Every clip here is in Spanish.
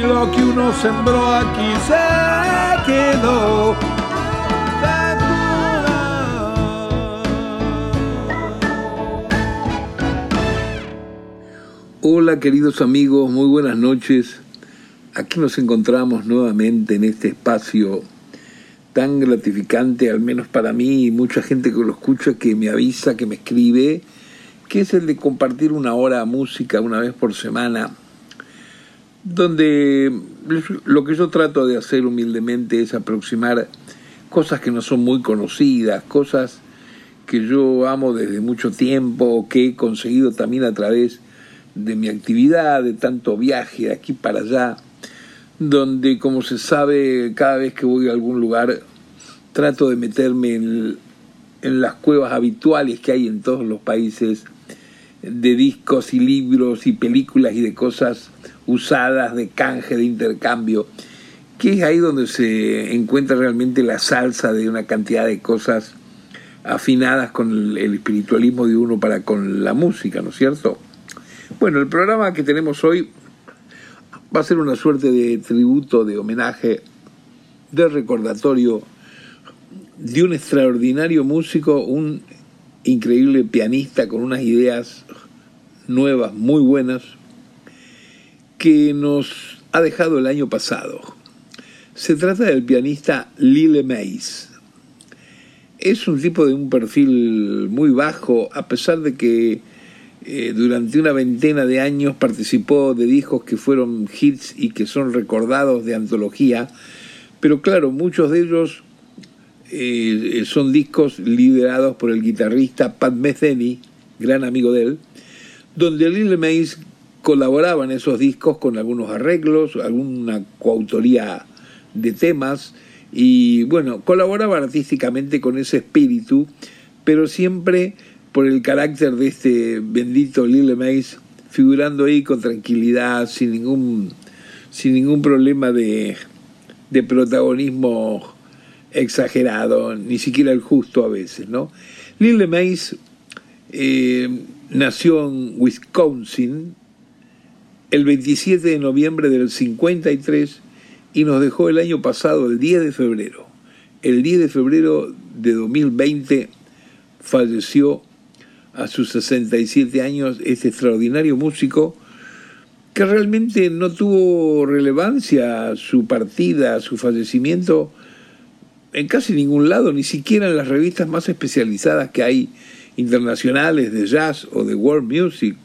lo que uno sembró aquí se quedó. Hola queridos amigos, muy buenas noches. Aquí nos encontramos nuevamente en este espacio tan gratificante, al menos para mí y mucha gente que lo escucha, que me avisa, que me escribe, que es el de compartir una hora de música una vez por semana donde lo que yo trato de hacer humildemente es aproximar cosas que no son muy conocidas, cosas que yo amo desde mucho tiempo, que he conseguido también a través de mi actividad, de tanto viaje de aquí para allá, donde como se sabe, cada vez que voy a algún lugar, trato de meterme en, las cuevas habituales que hay en todos los países, de discos y libros y películas y de cosas usadas de canje, de intercambio, que es ahí donde se encuentra realmente la salsa de una cantidad de cosas afinadas con el espiritualismo de uno para con la música, ¿no es cierto? Bueno, el programa que tenemos hoy va a ser una suerte de tributo, de homenaje, de recordatorio de un extraordinario músico, un increíble pianista con unas ideas nuevas, muy buenas, que nos ha dejado el año pasado. Se trata del pianista Lille Mays. Es un tipo de un perfil muy bajo, a pesar de que eh, durante una veintena de años participó de discos que fueron hits y que son recordados de antología, pero claro, muchos de ellos eh, son discos liderados por el guitarrista Pat Metheny, gran amigo de él, donde Lille Mays colaboraba en esos discos con algunos arreglos, alguna coautoría de temas y bueno, colaboraba artísticamente con ese espíritu, pero siempre por el carácter de este bendito Lille Mays figurando ahí con tranquilidad, sin ningún, sin ningún problema de, de protagonismo exagerado, ni siquiera el justo a veces, ¿no? Lille Mays eh, nació en Wisconsin, el 27 de noviembre del 53 y nos dejó el año pasado, el 10 de febrero. El 10 de febrero de 2020 falleció a sus 67 años este extraordinario músico que realmente no tuvo relevancia su partida, su fallecimiento en casi ningún lado, ni siquiera en las revistas más especializadas que hay internacionales de jazz o de world music.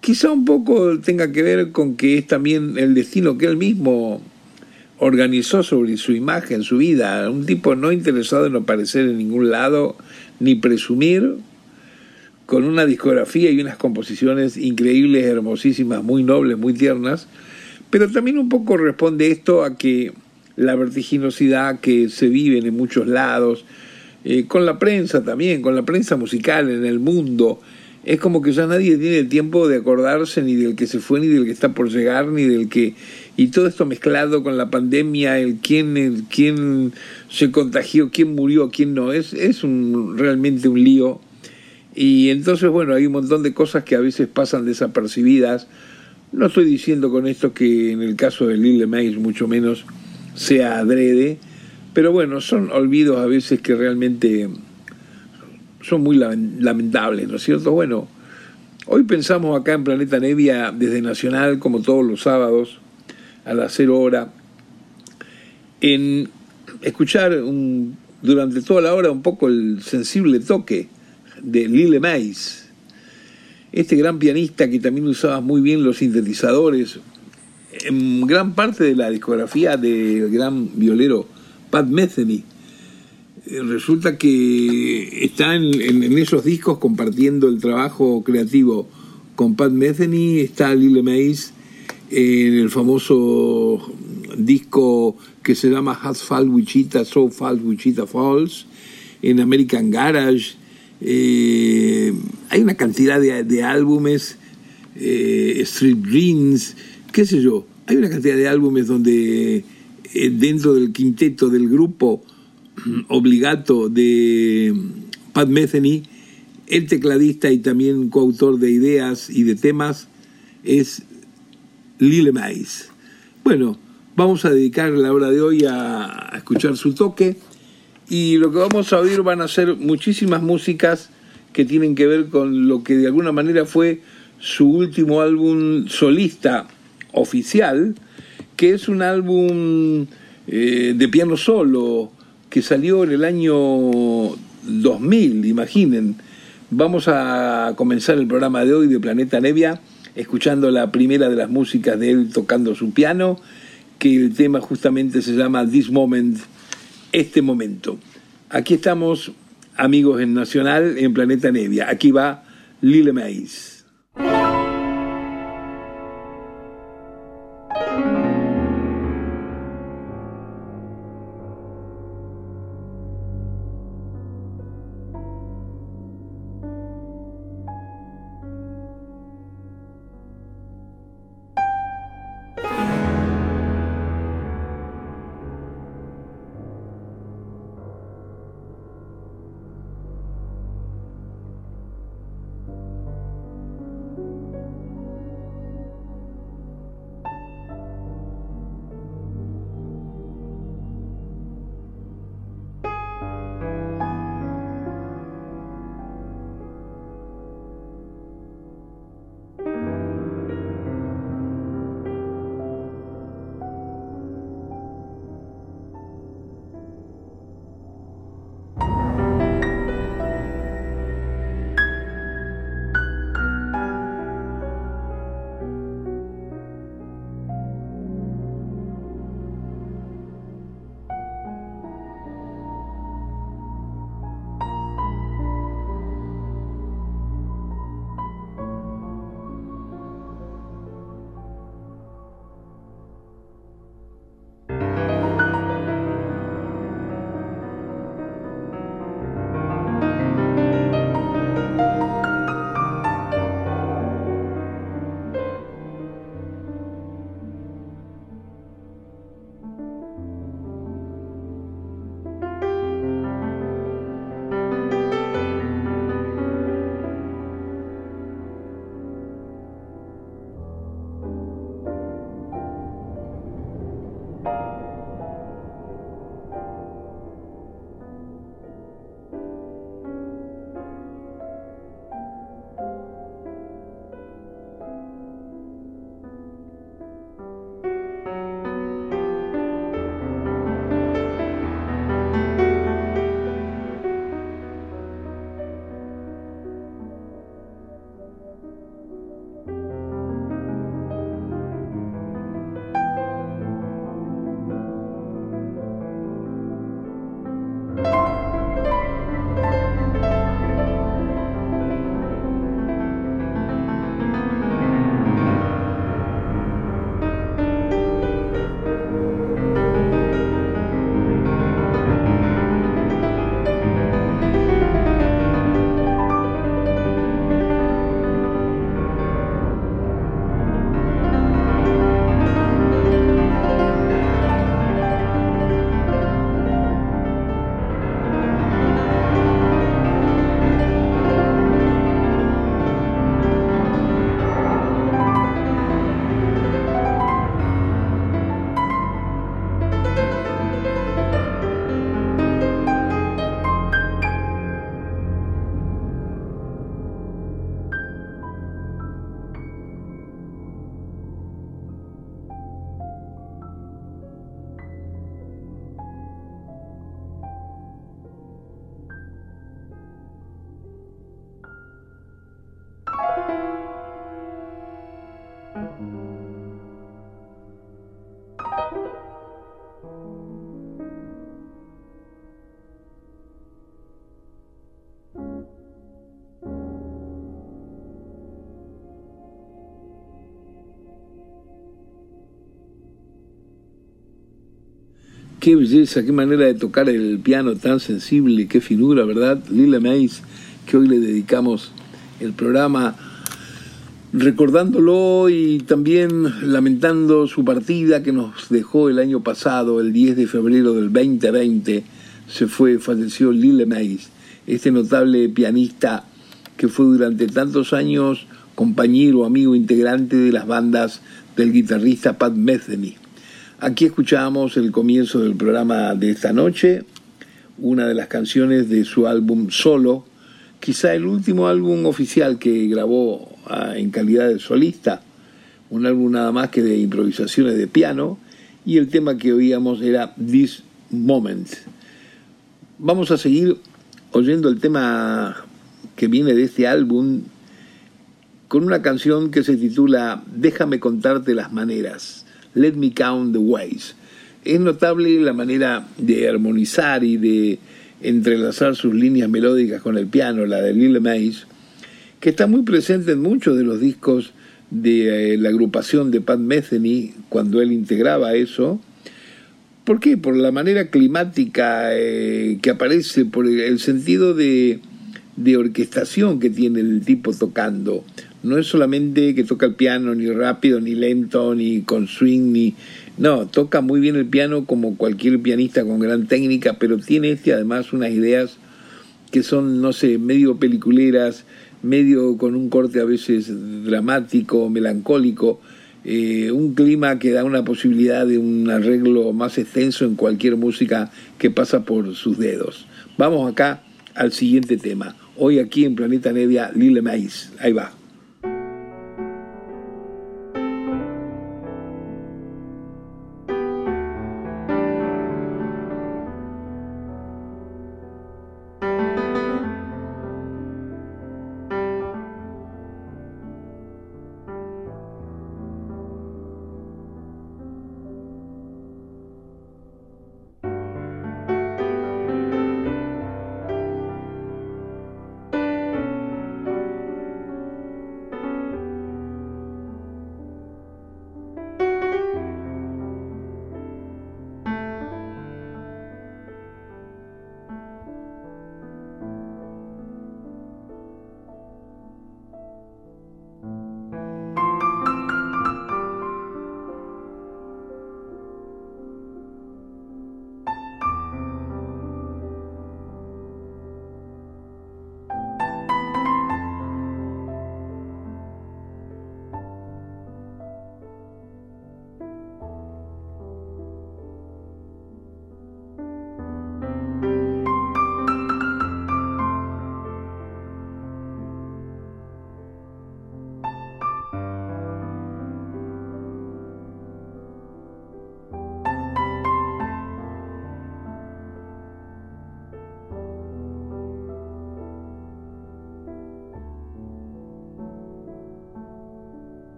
Quizá un poco tenga que ver con que es también el destino que él mismo organizó sobre su imagen, su vida, un tipo no interesado en aparecer en ningún lado ni presumir, con una discografía y unas composiciones increíbles, hermosísimas, muy nobles, muy tiernas, pero también un poco responde esto a que la vertiginosidad que se vive en muchos lados, eh, con la prensa también, con la prensa musical en el mundo, es como que ya nadie tiene tiempo de acordarse ni del que se fue, ni del que está por llegar, ni del que... Y todo esto mezclado con la pandemia, el quién, el quién se contagió, quién murió, quién no, es, es un, realmente un lío. Y entonces, bueno, hay un montón de cosas que a veces pasan desapercibidas. No estoy diciendo con esto que en el caso de Lille Mays mucho menos sea adrede, pero bueno, son olvidos a veces que realmente son muy lamentables, ¿no es cierto? Bueno, hoy pensamos acá en Planeta Nevia desde Nacional, como todos los sábados, a las cero hora, en escuchar un, durante toda la hora un poco el sensible toque de Lille Mays, este gran pianista que también usaba muy bien los sintetizadores, en gran parte de la discografía del gran violero Pat Metheny, eh, resulta que está en, esos discos compartiendo el trabajo creativo con Pat Metheny, está Lille Mays en el famoso disco que se llama Has Fall Wichita, So Fall Wichita Falls, en American Garage. Eh, hay una cantidad de, álbumes, eh, Street Dreams, qué sé yo. Hay una cantidad de álbumes donde eh, dentro del quinteto del grupo obligato de Pat Metheny, el tecladista y también coautor de ideas y de temas es Lille Mais. Bueno, vamos a dedicar la hora de hoy a, escuchar su toque y lo que vamos a oír van a ser muchísimas músicas que tienen que ver con lo que de alguna manera fue su último álbum solista oficial, que es un álbum eh, de piano solo que salió en el año 2000, imaginen. Vamos a comenzar el programa de hoy de Planeta Nevia escuchando la primera de las músicas de él tocando su piano, que el tema justamente se llama This Moment, este momento. Aquí estamos, amigos en Nacional, en Planeta Nevia. Aquí va Lile Maíz. Qué belleza, qué manera de tocar el piano tan sensible, qué finura, ¿verdad? Lila Mays, que hoy le dedicamos el programa recordándolo y también lamentando su partida que nos dejó el año pasado, el 10 de febrero del 2020, se fue, falleció Lila Mays, este notable pianista que fue durante tantos años compañero, amigo, integrante de las bandas del guitarrista Pat Metheny. Aquí escuchamos el comienzo del programa de esta noche, una de las canciones de su álbum Solo, quizá el último álbum oficial que grabó ah, en calidad de solista, un álbum nada más que de improvisaciones de piano, y el tema que oíamos era This Moment. Vamos a seguir oyendo el tema que viene de este álbum con una canción que se titula Déjame contarte las maneras. Let Me Count the Ways. Es notable la manera de armonizar y de entrelazar sus líneas melódicas con el piano, la de Lil Mays, que está muy presente en muchos de los discos de eh, la agrupación de Pat Metheny cuando él integraba eso. ¿Por qué? Por la manera climática eh, que aparece, por el sentido de, de orquestación que tiene el tipo tocando no es solamente que toca el piano ni rápido, ni lento, ni con swing, ni... No, toca muy bien el piano como cualquier pianista con gran técnica, pero tiene este además unas ideas que son, no sé, medio peliculeras, medio con un corte a veces dramático, melancólico, eh, un clima que da una posibilidad de un arreglo más extenso en cualquier música que pasa por sus dedos. Vamos acá al siguiente tema. Hoy aquí en Planeta Nevia, Lille Maíz. Ahí va.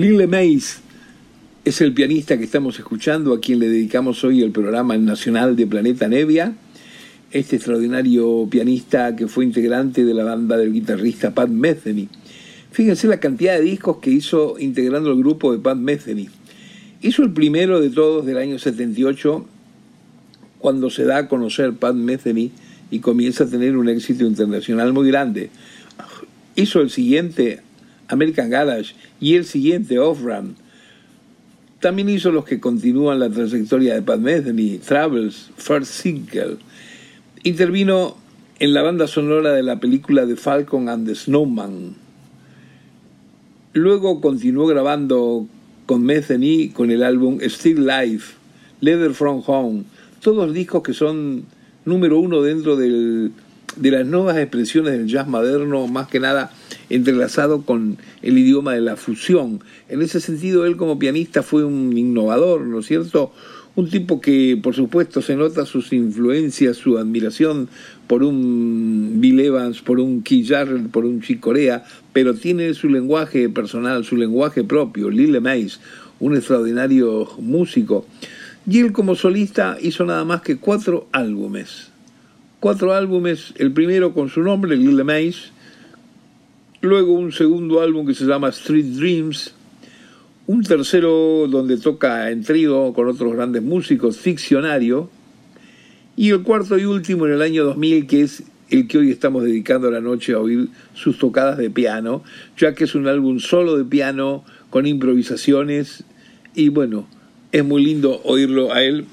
Lille Mays es el pianista que estamos escuchando, a quien le dedicamos hoy el programa nacional de Planeta Nevia. Este extraordinario pianista que fue integrante de la banda del guitarrista Pat Metheny. Fíjense la cantidad de discos que hizo integrando el grupo de Pat Metheny. Hizo el primero de todos del año 78, cuando se da a conocer Pat Metheny y comienza a tener un éxito internacional muy grande. Hizo el siguiente, American Garage, y el siguiente, Off-Ram. También hizo los que continúan la trayectoria de Pat Metheny, Travels, First Single. Intervino en la banda sonora de la película The Falcon and the Snowman. Luego continuó grabando con Metheny con el álbum Still Life, Leather From Home, todos discos que son número uno dentro del, de las nuevas expresiones del jazz moderno, más que nada entrelazado con el idioma de la fusión. En ese sentido, él como pianista fue un innovador, ¿no es cierto? Un tipo que, por supuesto, se nota sus influencias, su admiración por un Bill Evans, por un Keith por un Chick Corea, pero tiene su lenguaje personal, su lenguaje propio, Lille Mays, un extraordinario músico. Y él como solista hizo nada más que cuatro álbumes. Cuatro álbumes, el primero con su nombre, Lille Mays, luego un segundo álbum que se llama Street Dreams, un tercero donde toca en trío con otros grandes músicos, Ficcionario, y el cuarto y último en el año 2000, que es el que hoy estamos dedicando la noche a oír sus tocadas de piano, ya que es un álbum solo de piano, con improvisaciones, y bueno, es muy lindo oírlo a él,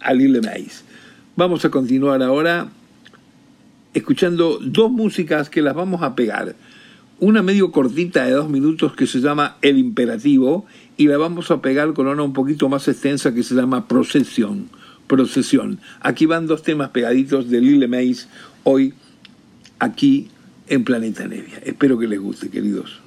a Lille Mays. Vamos a continuar ahora escuchando dos músicas que las vamos a pegar. Una medio cortita de dos minutos que se llama El Imperativo y la vamos a pegar con una un poquito más extensa que se llama Procesión. Procesión. Aquí van dos temas pegaditos de Lille Mays hoy aquí en Planeta Nevia. Espero que les guste, queridos.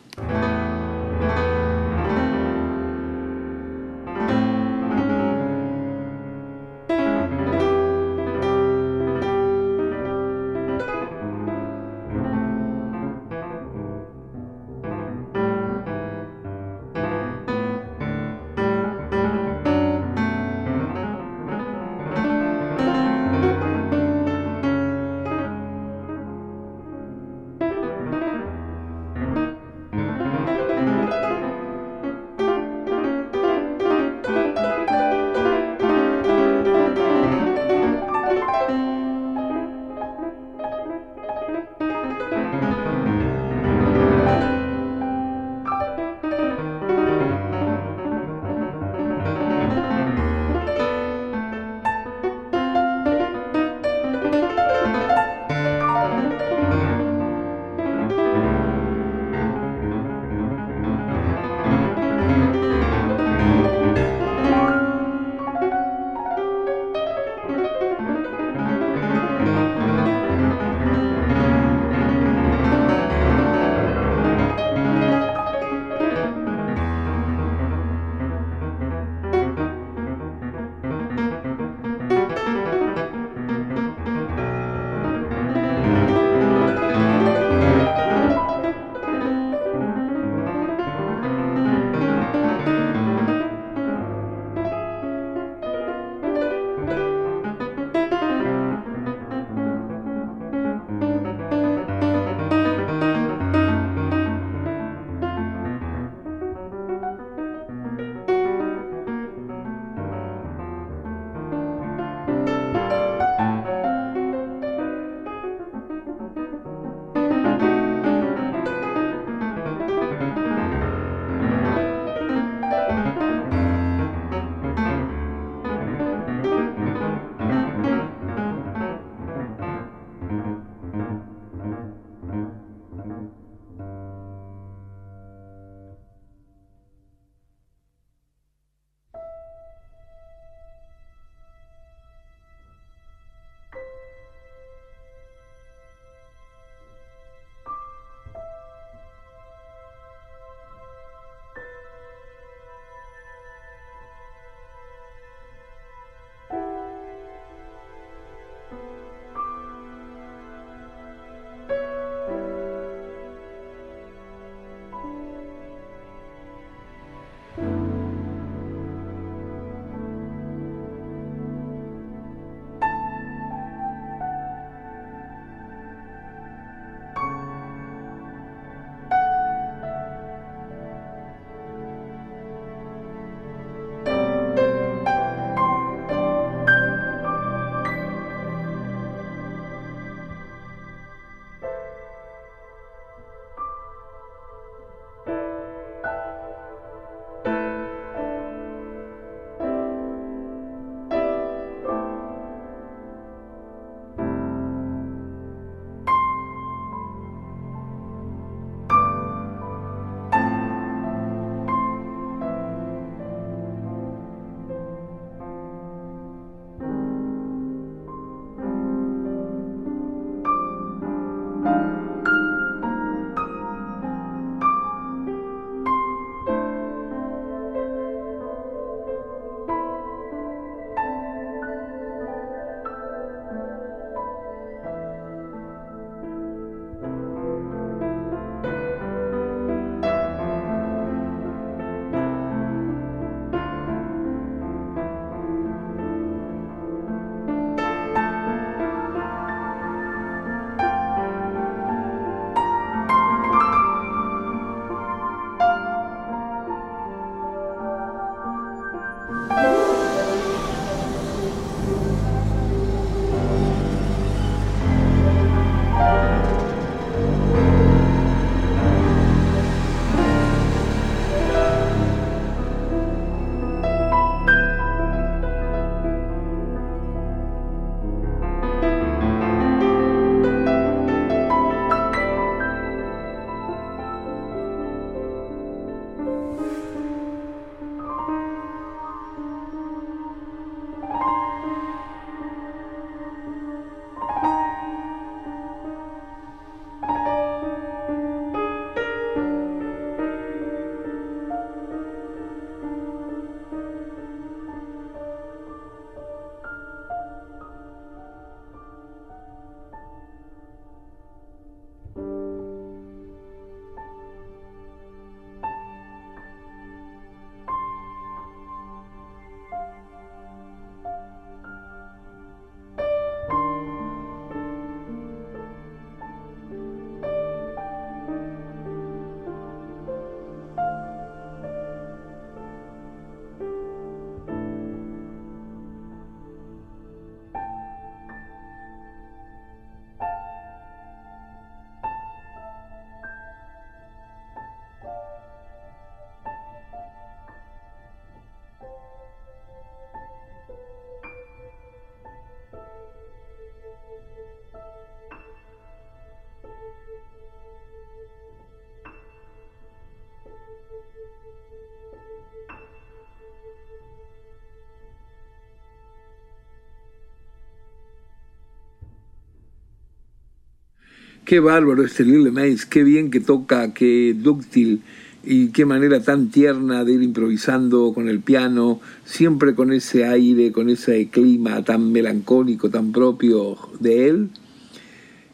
Qué bárbaro este Lil Mays, qué bien que toca, qué dúctil y qué manera tan tierna de ir improvisando con el piano, siempre con ese aire, con ese clima tan melancólico, tan propio de él.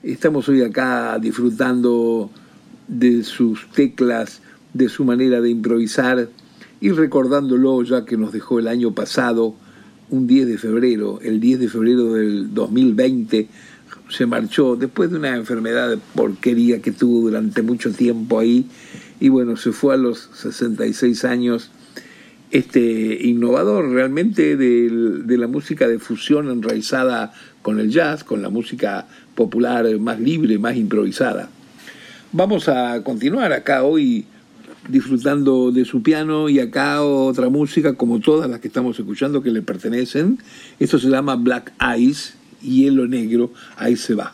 Estamos hoy acá disfrutando de sus teclas, de su manera de improvisar y recordándolo ya que nos dejó el año pasado, un 10 de febrero, el 10 de febrero del 2020, se marchó después de una enfermedad de porquería que tuvo durante mucho tiempo ahí y bueno, se fue a los 66 años este innovador realmente de, la música de fusión enraizada con el jazz, con la música popular más libre, más improvisada. Vamos a continuar acá hoy disfrutando de su piano y acá otra música como todas las que estamos escuchando que le pertenecen. Esto se llama Black Eyes hielo negro, ahí se va.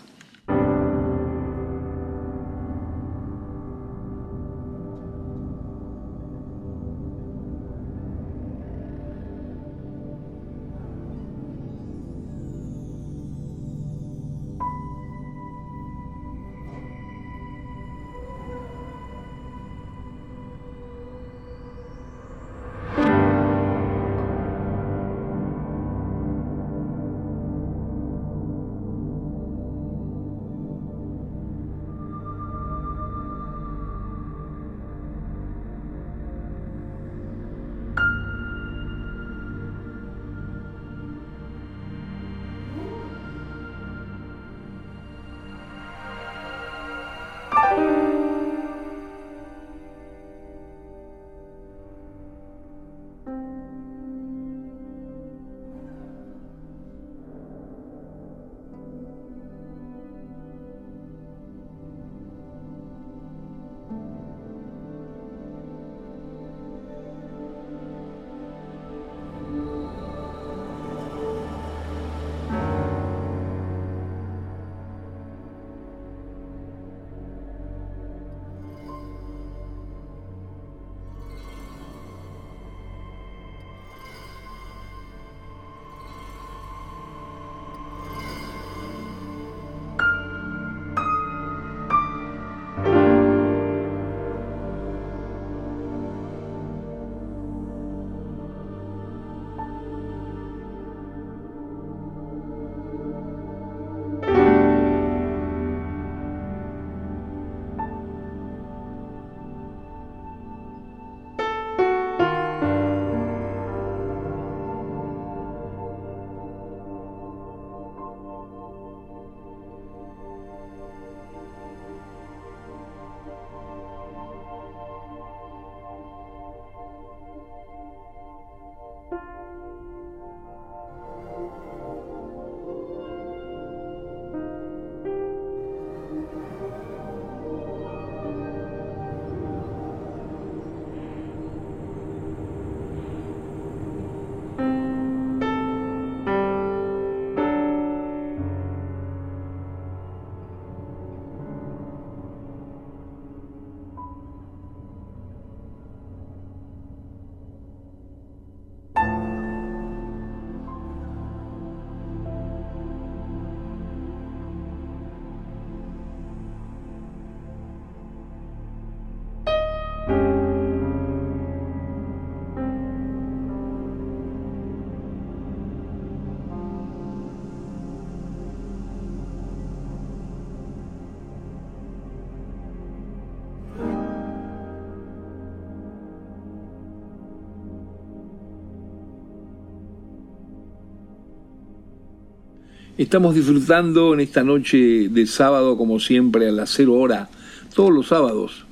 Estamos disfrutando en esta noche de sábado, como siempre, a las cero hora, todos los sábados,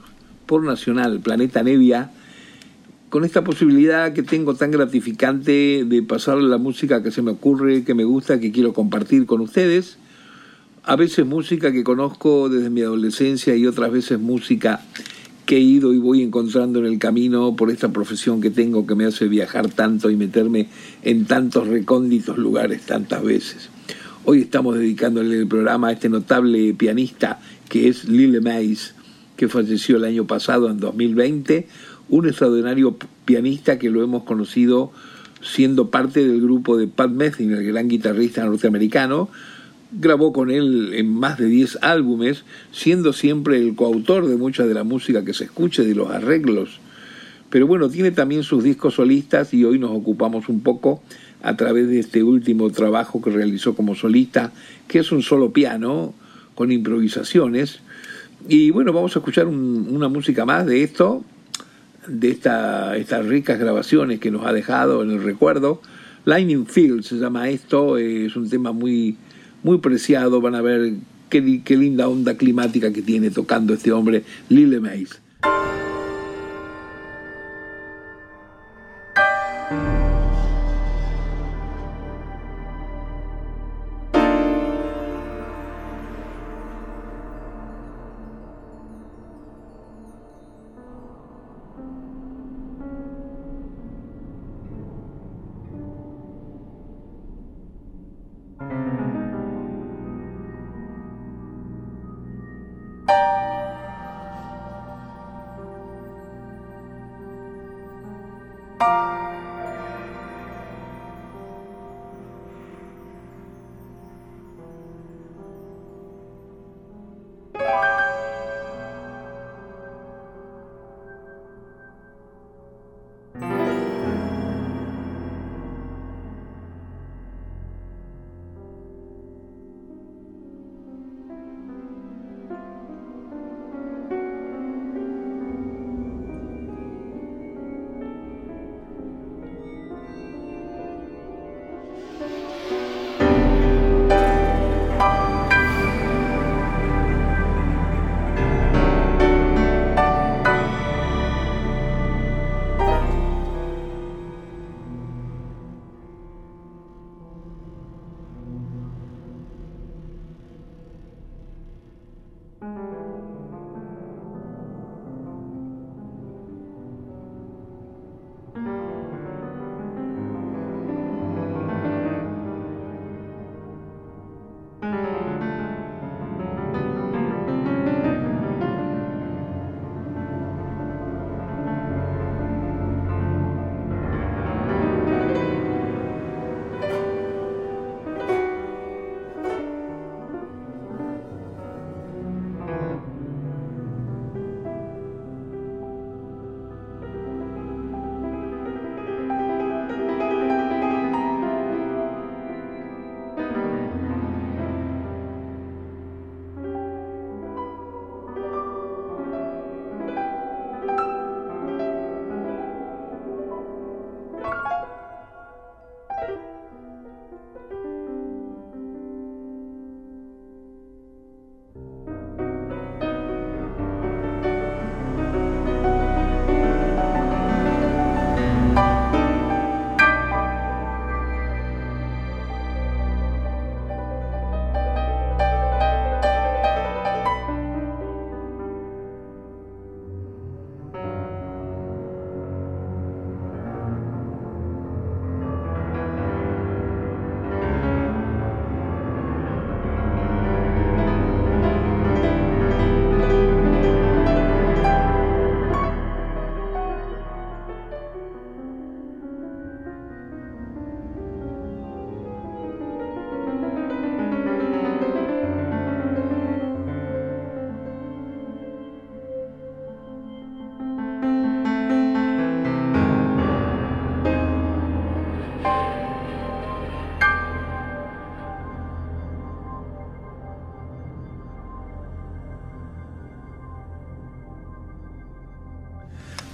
por Nacional, Planeta Nevia, con esta posibilidad que tengo tan gratificante de pasar la música que se me ocurre, que me gusta, que quiero compartir con ustedes. A veces música que conozco desde mi adolescencia y otras veces música que he ido y voy encontrando en el camino por esta profesión que tengo que me hace viajar tanto y meterme en tantos recónditos lugares tantas veces. Hoy estamos dedicándole el programa a este notable pianista que es Lille Mays, que falleció el año pasado, en 2020, un extraordinario pianista que lo hemos conocido siendo parte del grupo de Pat Metheny, el gran guitarrista norteamericano, grabó con él en más de 10 álbumes, siendo siempre el coautor de mucha de la música que se escuche, de los arreglos. Pero bueno, tiene también sus discos solistas y hoy nos ocupamos un poco a través de este último trabajo que realizó como solista, que es un solo piano con improvisaciones. Y bueno, vamos a escuchar una música más de esto, de esta, estas ricas grabaciones que nos ha dejado en el recuerdo. Lightning Field se llama esto, es un tema muy, muy preciado, van a ver qué, qué linda onda climática que tiene tocando este hombre, Lille Mays.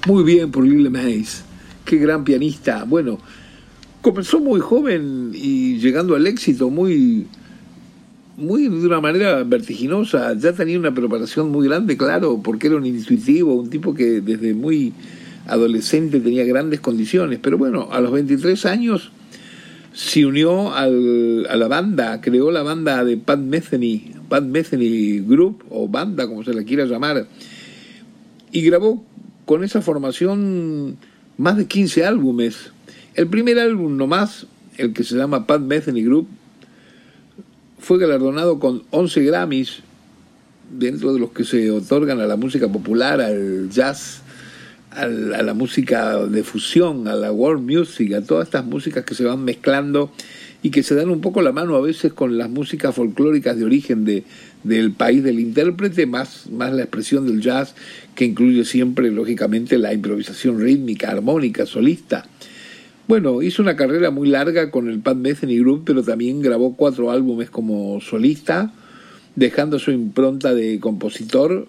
Muy bien por Lille Mays. Qué gran pianista. Bueno, comenzó muy joven y llegando al éxito muy, muy de una manera vertiginosa. Ya tenía una preparación muy grande, claro, porque era un intuitivo, un tipo que desde muy adolescente tenía grandes condiciones. Pero bueno, a los 23 años se unió al, a la banda, creó la banda de Pat Metheny, Pat Metheny Group, o banda, como se la quiera llamar, y grabó con esa formación más de 15 álbumes. El primer álbum nomás, el que se llama Pat Metheny Group, fue galardonado con 11 Grammys, dentro de los que se otorgan a la música popular, al jazz, a la música de fusión, a la world music, a todas estas músicas que se van mezclando y que se dan un poco la mano a veces con las músicas folclóricas de origen de, del país del intérprete, más, más la expresión del jazz, que incluye siempre, lógicamente, la improvisación rítmica, armónica, solista. Bueno, hizo una carrera muy larga con el Pat Metheny Group, pero también grabó cuatro álbumes como solista, dejando su impronta de compositor.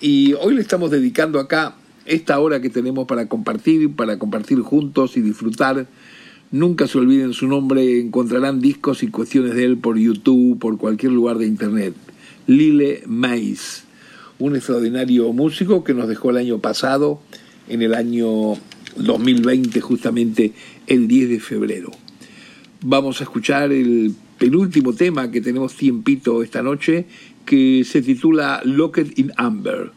Y hoy le estamos dedicando acá esta hora que tenemos para compartir, para compartir juntos y disfrutar Nunca se olviden su nombre, encontrarán discos y cuestiones de él por YouTube, por cualquier lugar de internet. Lile Mais, un extraordinario músico que nos dejó el año pasado, en el año 2020, justamente el 10 de febrero. Vamos a escuchar el penúltimo tema que tenemos tiempito esta noche, que se titula Locked in Amber.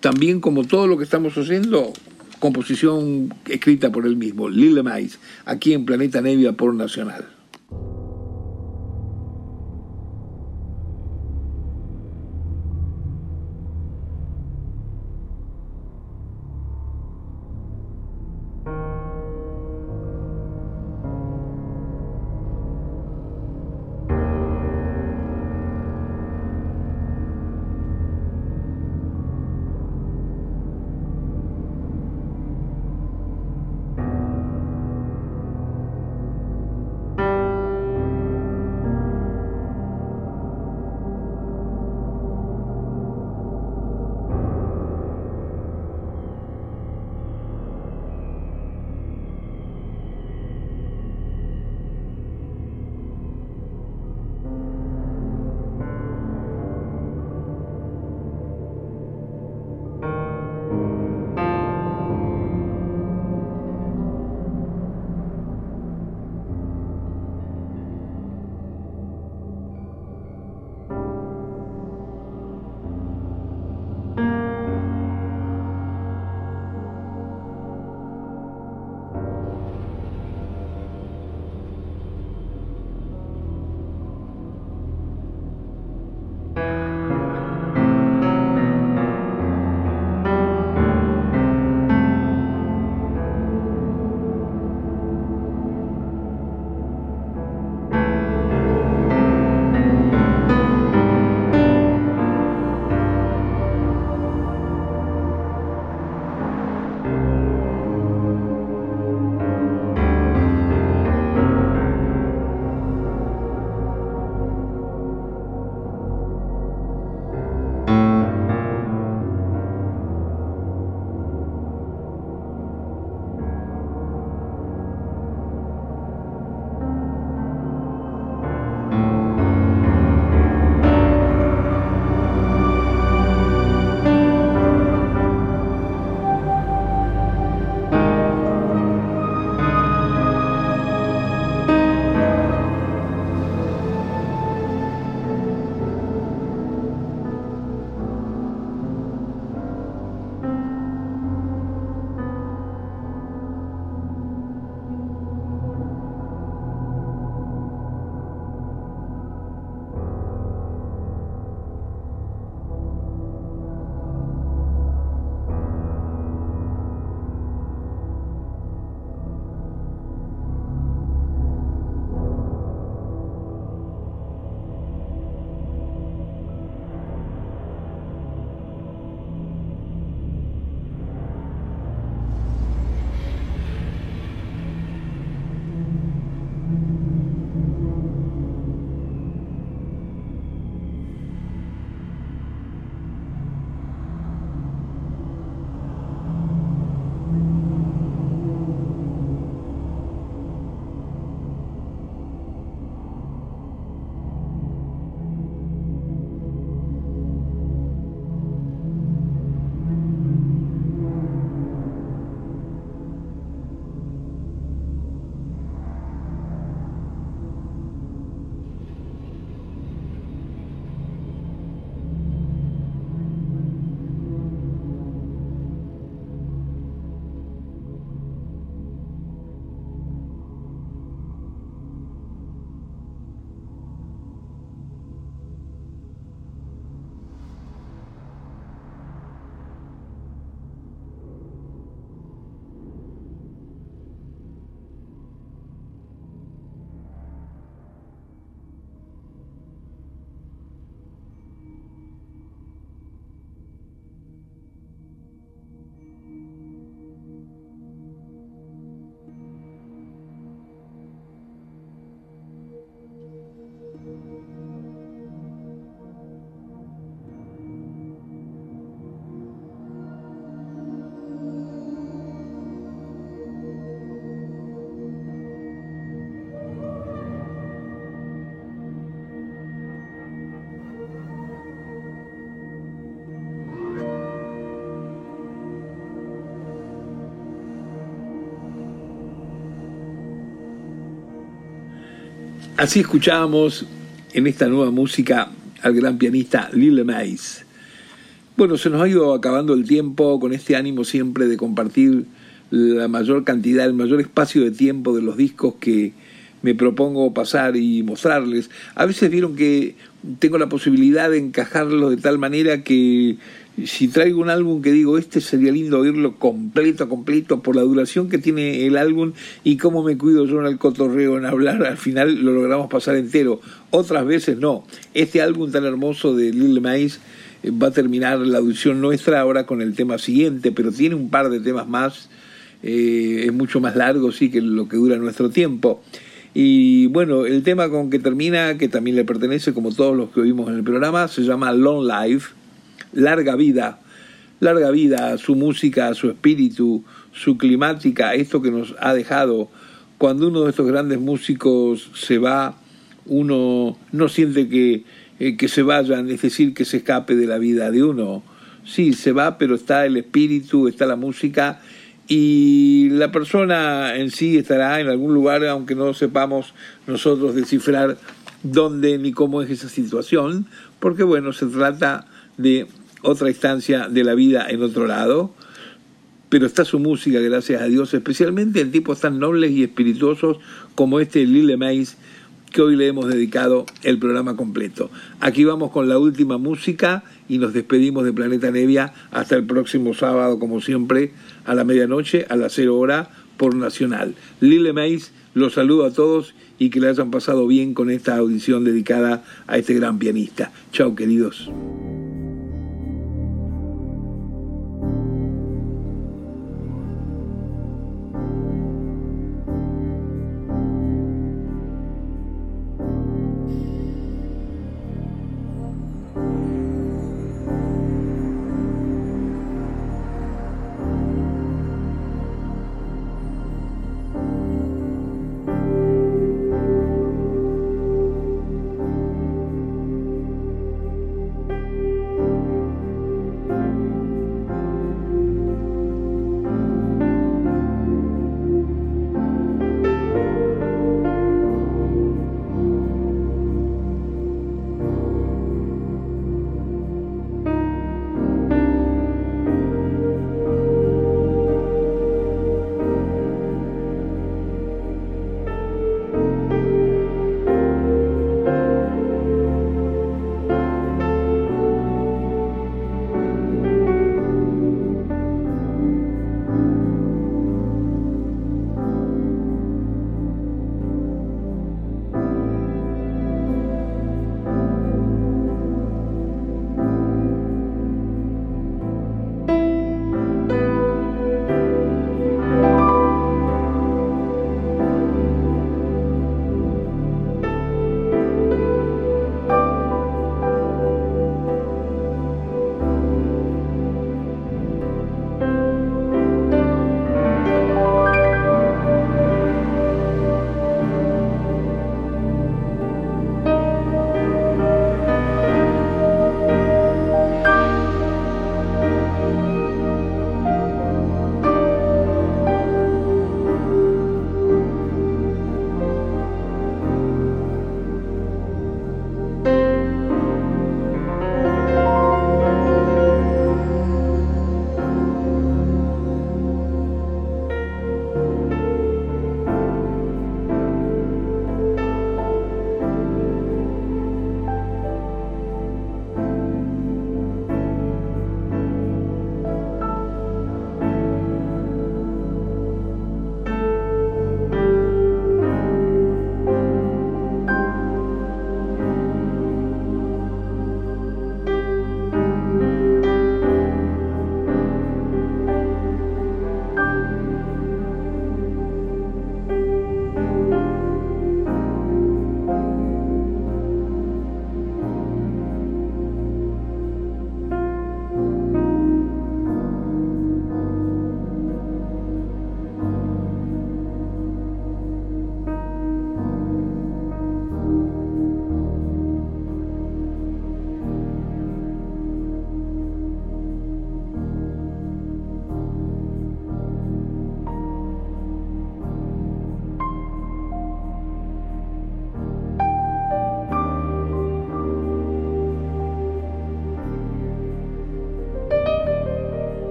También como todo lo que estamos haciendo, composición escrita por él mismo, Lille Mais, aquí en Planeta Nevia por Nacional. Así escuchábamos en esta nueva música al gran pianista Lille Mays. Bueno, se nos ha ido acabando el tiempo con este ánimo siempre de compartir la mayor cantidad, el mayor espacio de tiempo de los discos que me propongo pasar y mostrarles. A veces vieron que tengo la posibilidad de encajarlos de tal manera que si traigo un álbum que digo, este sería lindo oírlo completo, completo, por la duración que tiene el álbum y cómo me cuido yo en el cotorreo, en hablar, al final lo logramos pasar entero. Otras veces no. Este álbum tan hermoso de Lil Maíz eh, va a terminar la audición nuestra ahora con el tema siguiente, pero tiene un par de temas más. Eh, es mucho más largo, sí, que lo que dura nuestro tiempo. Y bueno, el tema con que termina, que también le pertenece, como todos los que oímos en el programa, se llama Long Life larga vida, larga vida, su música, su espíritu, su climática, esto que nos ha dejado. Cuando uno de estos grandes músicos se va, uno no siente que, eh, que se vayan, es decir, que se escape de la vida de uno. Sí, se va, pero está el espíritu, está la música y la persona en sí estará en algún lugar, aunque no sepamos nosotros descifrar dónde ni cómo es esa situación, porque bueno, se trata de otra instancia de la vida en otro lado, pero está su música, gracias a Dios, especialmente en tipos tan nobles y espirituosos como este Lille Mays, que hoy le hemos dedicado el programa completo. Aquí vamos con la última música y nos despedimos de Planeta Nevia hasta el próximo sábado, como siempre, a la medianoche, a las cero hora, por Nacional. Lille Mays, los saludo a todos y que le hayan pasado bien con esta audición dedicada a este gran pianista. Chao, queridos.